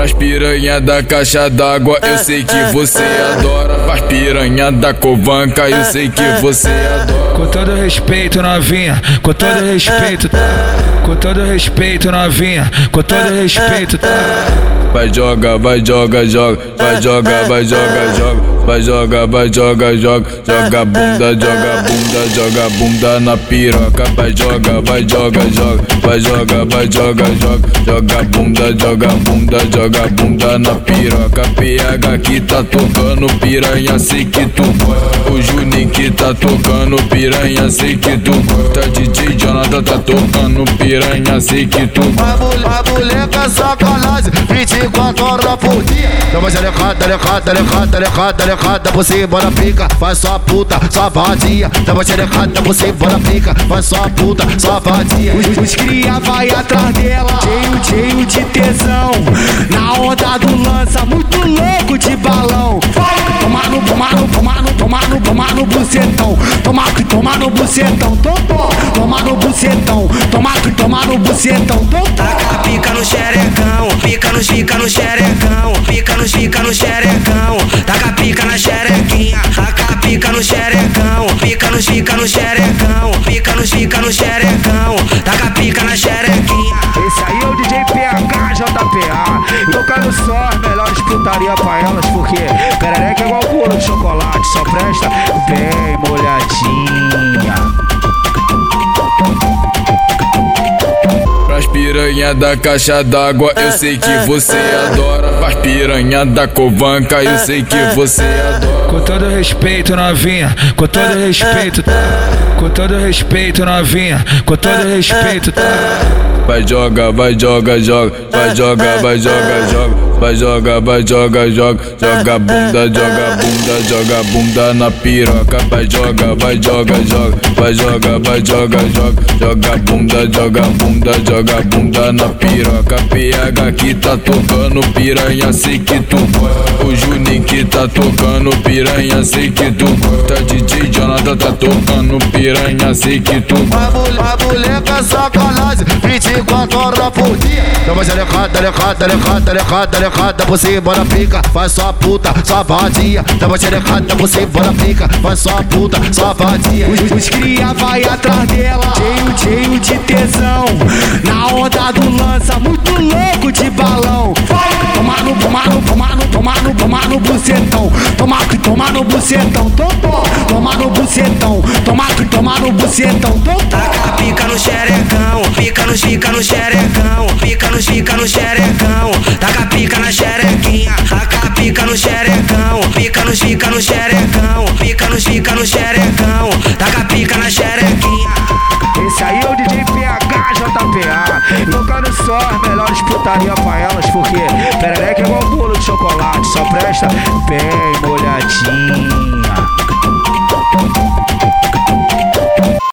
Pras piranha da caixa d'água, eu sei que você adora. Pras piranha da covanca, eu sei que você adora. Com todo respeito, novinha, com todo respeito, com todo respeito, novinha, com todo respeito. Vai joga, vai joga, joga, vai joga, vai joga, joga. Vai joga, vai joga, joga, joga bunda, joga bunda, joga bunda na piroca. Vai joga, vai joga, joga, vai joga, vai joga, joga, joga bunda, joga bunda, joga bunda na piroca. PH que tá tocando piranha, sei que tu. O Juninho que tá tocando piranha, sei que tu gosta. DJ Jonathan tá tocando piranha, sei que tu. A moleca sacanagem, 24 horas por dia. Uma xerecada, xerecada, xerecada, xerecada, xerecada, você bora pica, faz sua puta, sua vadia. Uma xerecada, você bora pica, faz sua puta, sua vadia. Os, os cria vai atrás bucetão. Tomar que tomar no bucetão, totó. Tomar no bucetão, tomar que tomar no bucetão, totó. Taca pica no xerecão, pica no pica no xerecão, pica no pica no xerecão, taca pica na xerequinha, taca pica no xerecão, pica no pica no xerecão, pica no pica no xerecão, taca pica na xerequinha. Esse aí é o DJ PH JPA. Tocando só as melhores putaria pra elas, porque perereca é igual bolo de chocolate, só presta bem molhadinha. Pras piranha da caixa d'água, eu sei que você adora. Pras piranha da covanca, eu sei que você adora. Com todo respeito, novinha, com todo respeito, com todo respeito, novinha, com todo respeito. Vai joga, vai joga, joga, vai joga, vai joga, joga. Vai joga, vai joga, joga, joga bunda, joga bunda, joga bunda na piroca. Vai joga, vai joga, joga, vai joga, vai joga, joga, joga bunda, joga bunda, joga bunda na piroca. PH que tá tocando piranha, sei que tu. O Juninho que tá tocando piranha, sei que tu gosta. DJ Jonathan tá tocando piranha, sei que tu. A, mul a moleca sacanagem, 24 horas por dia. Dá uma xerecada, xerecada, xerecada, xerecada, xerecada, você bora pica, faz sua puta, sua vadia. Dá uma xerecada, você bora pica, faz sua puta, sua vadia. Os, os cria vai atrás dela, cheio, cheio de tesão. Na onda do lança, muito louco de balão. Tomar no, tomar no, tomar no, tomar no, tomar no bucetão. Tomar que tomar no bucetão, totó. Tomar no bucetão, tomar que tomar no bucetão, totó. Taca a pica no xerecão, pica no pica no xerecão, pica no pica no xerecão, taca pica na xerequinha, taca pica no xerecão, pica no pica no xerecão, pica no pica no xerecão, taca pica na xerequinha. Esse aí é o DJ PH. Tocando só as melhores putaria pra elas, porque perereca é igual bolo de chocolate, só presta bem molhadinha.